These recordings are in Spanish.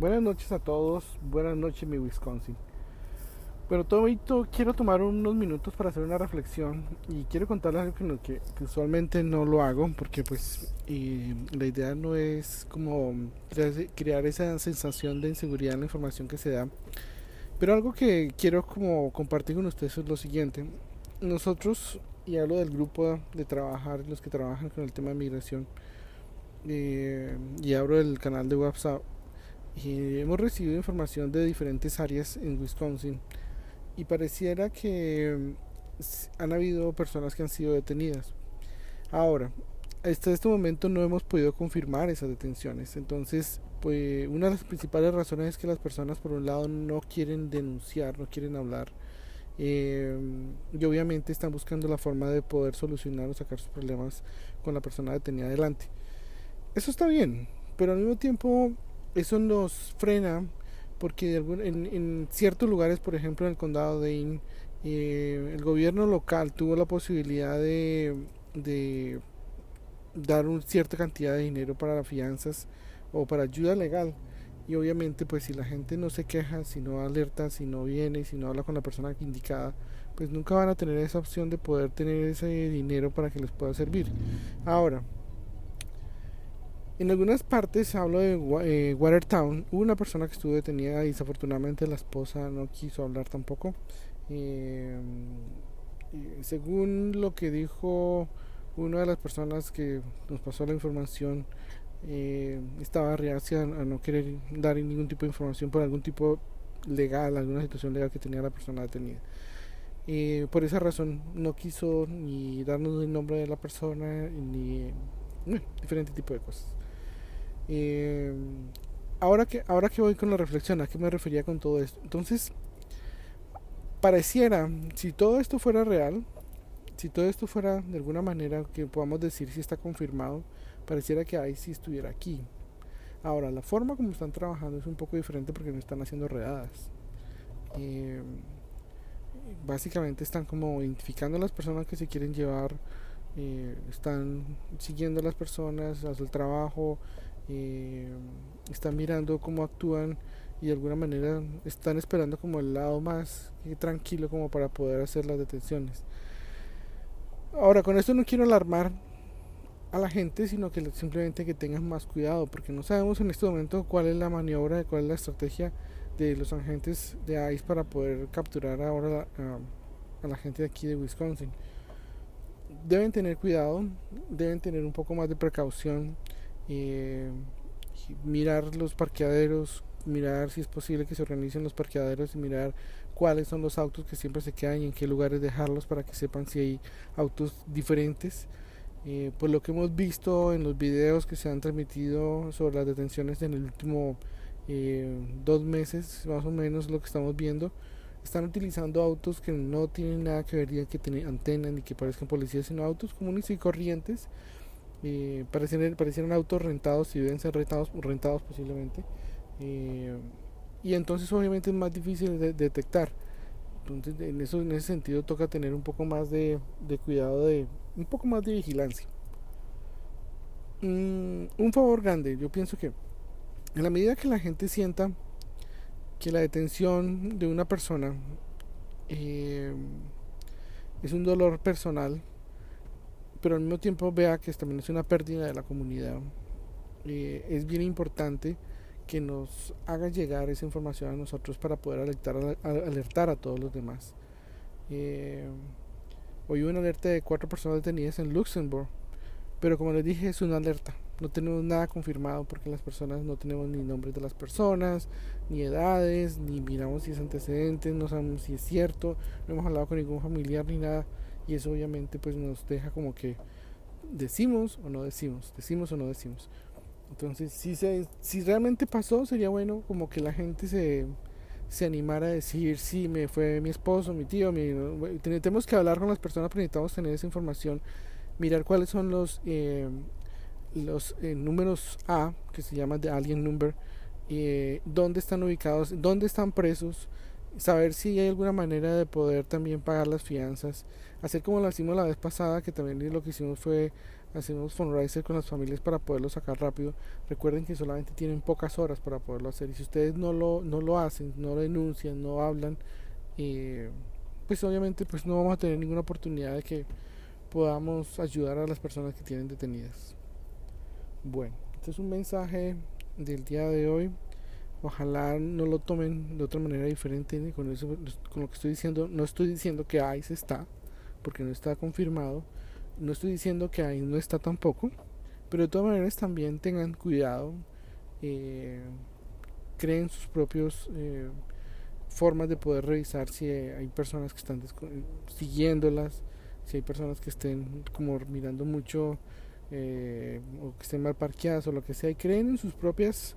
Buenas noches a todos, buenas noches mi Wisconsin. Bueno, todo esto quiero tomar unos minutos para hacer una reflexión y quiero contarles algo que, que, usualmente no lo hago porque pues la idea no es como crear, esa sensación de inseguridad en la información que se da, pero algo que quiero como compartir con ustedes es lo siguiente. Nosotros, y hablo del grupo de trabajar, los que trabajan con el tema de migración, eh, y abro el canal de WhatsApp, hemos recibido información de diferentes áreas en Wisconsin y pareciera que mm, han habido personas que han sido detenidas. Ahora, hasta este momento no hemos podido confirmar esas detenciones. Entonces, pues una de las principales razones es que las personas, por un lado, no quieren denunciar, no quieren hablar. Eh, y obviamente están buscando la forma de poder solucionar o sacar sus problemas con la persona detenida adelante. Eso está bien, pero al mismo tiempo eso nos frena porque en, ciertos lugares, por ejemplo en el condado de In, eh, el gobierno local tuvo la posibilidad de, de dar una cierta cantidad de dinero para las fianzas o para ayuda legal. Y obviamente, pues si la gente no se queja, si no alerta, si no viene, si no habla con la persona indicada, pues nunca van a tener esa opción de poder tener ese dinero para que les pueda servir. Ahora, en algunas partes, hablo de eh, Watertown, una persona que estuvo detenida desafortunadamente la esposa no quiso hablar tampoco. Eh, según lo que dijo una de las personas que nos pasó la información, eh, estaba reacia a no querer dar ningún tipo de información por algún tipo legal, alguna situación legal que tenía la persona detenida. por esa razón no quiso ni darnos el nombre de la persona ni diferente tipo de cosas. Eh, ahora, que, ahora que voy con la reflexión, ¿a qué me refería con todo esto? Entonces, pareciera, si todo esto fuera real, si todo esto fuera de alguna manera que podamos decir si está confirmado, pareciera que ahí sí estuviera aquí. Ahora, la forma como están trabajando es un poco diferente porque no están haciendo redadas. Eh, básicamente están como identificando a las personas que se quieren llevar, eh, están siguiendo a las personas, hacen el trabajo, eh, están mirando cómo actúan y de alguna manera están esperando como el lado más tranquilo como para poder hacer las detenciones. Ahora, con esto no quiero alarmar a la gente, sino que simplemente que tengan más cuidado, porque no sabemos en este momento cuál es la maniobra, cuál es la estrategia de los agentes de ICE para poder capturar ahora a, a la gente de aquí de Wisconsin. Deben tener cuidado, deben tener un poco más de precaución eh, mirar los parqueaderos, mirar si es posible que se organicen los parqueaderos y mirar cuáles son los autos que siempre se quedan y en qué lugares dejarlos para que sepan si hay autos diferentes. Eh, pues lo que hemos visto en los videos que se han transmitido sobre las detenciones en el último eh, dos meses, más o menos lo que estamos viendo, están utilizando autos que no tienen nada que ver que tienen antenas ni que parezcan policías, sino autos comunes y corrientes eh, parecieran, parecieran, autos rentados y deben ser rentados, rentados posiblemente. Y entonces obviamente es más difícil de, detectar. Entonces en, eso, en ese sentido toca tener un poco más de, de cuidado, de un poco más de vigilancia. Mm, un favor grande, yo pienso que en la medida que la gente sienta que la detención de una persona eh, es un dolor personal, pero al mismo tiempo vea que también es una pérdida de la comunidad. Eh, es bien importante que nos haga llegar esa información a nosotros para poder alertar a, alertar a todos los demás. Eh, hoy hubo una alerta de cuatro personas detenidas en Luxemburgo, pero como les dije es una alerta. No tenemos nada confirmado porque las personas no tenemos ni nombres de las personas, ni edades, ni miramos si es antecedentes, no sabemos si es cierto, no hemos hablado con ningún familiar ni nada y eso obviamente pues nos deja como que decimos o no decimos, decimos o no decimos. Entonces, si, se, si realmente pasó, sería bueno como que la gente se, se animara a decir, sí, me fue mi esposo, mi tío, mi, tenemos que hablar con las personas, pero necesitamos tener esa información, mirar cuáles son los, eh, los eh, números A, que se llama de Alien Number, eh, dónde están ubicados, dónde están presos, saber si hay alguna manera de poder también pagar las fianzas, hacer como lo hicimos la vez pasada, que también lo que hicimos fue hacemos fundraiser con las familias para poderlo sacar rápido. Recuerden que solamente tienen pocas horas para poderlo hacer y si ustedes no lo, no lo hacen, no lo denuncian, no hablan, eh, pues obviamente pues no vamos a tener ninguna oportunidad de que podamos ayudar a las personas que tienen detenidas. Bueno, este es un mensaje del día de hoy. Ojalá no lo tomen de otra manera diferente con, eso, con lo que estoy diciendo. No estoy diciendo que ICE está, porque no está confirmado no estoy diciendo que ahí no está tampoco, pero de todas maneras también tengan cuidado, eh, creen sus propios eh, formas de poder revisar si hay personas que están siguiéndolas, si hay personas que estén como mirando mucho eh, o que estén mal parqueadas o lo que sea, y creen en sus propias,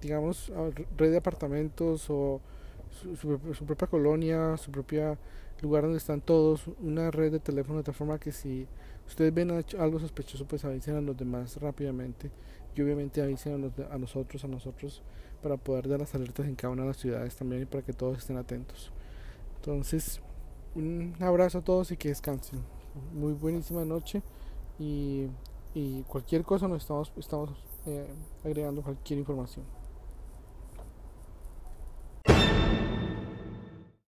digamos, red de apartamentos o su propia colonia, su propia lugar donde están todos, una red de teléfono de tal forma que si ustedes ven algo sospechoso, pues avisen a los demás rápidamente y obviamente avisen a, nosotros, a nosotros, para poder dar las alertas en cada una de las ciudades también y para que todos estén atentos. Entonces, un abrazo a todos y que descansen. Muy buenísima noche y, cualquier cosa nos estamos, estamos eh, agregando cualquier información.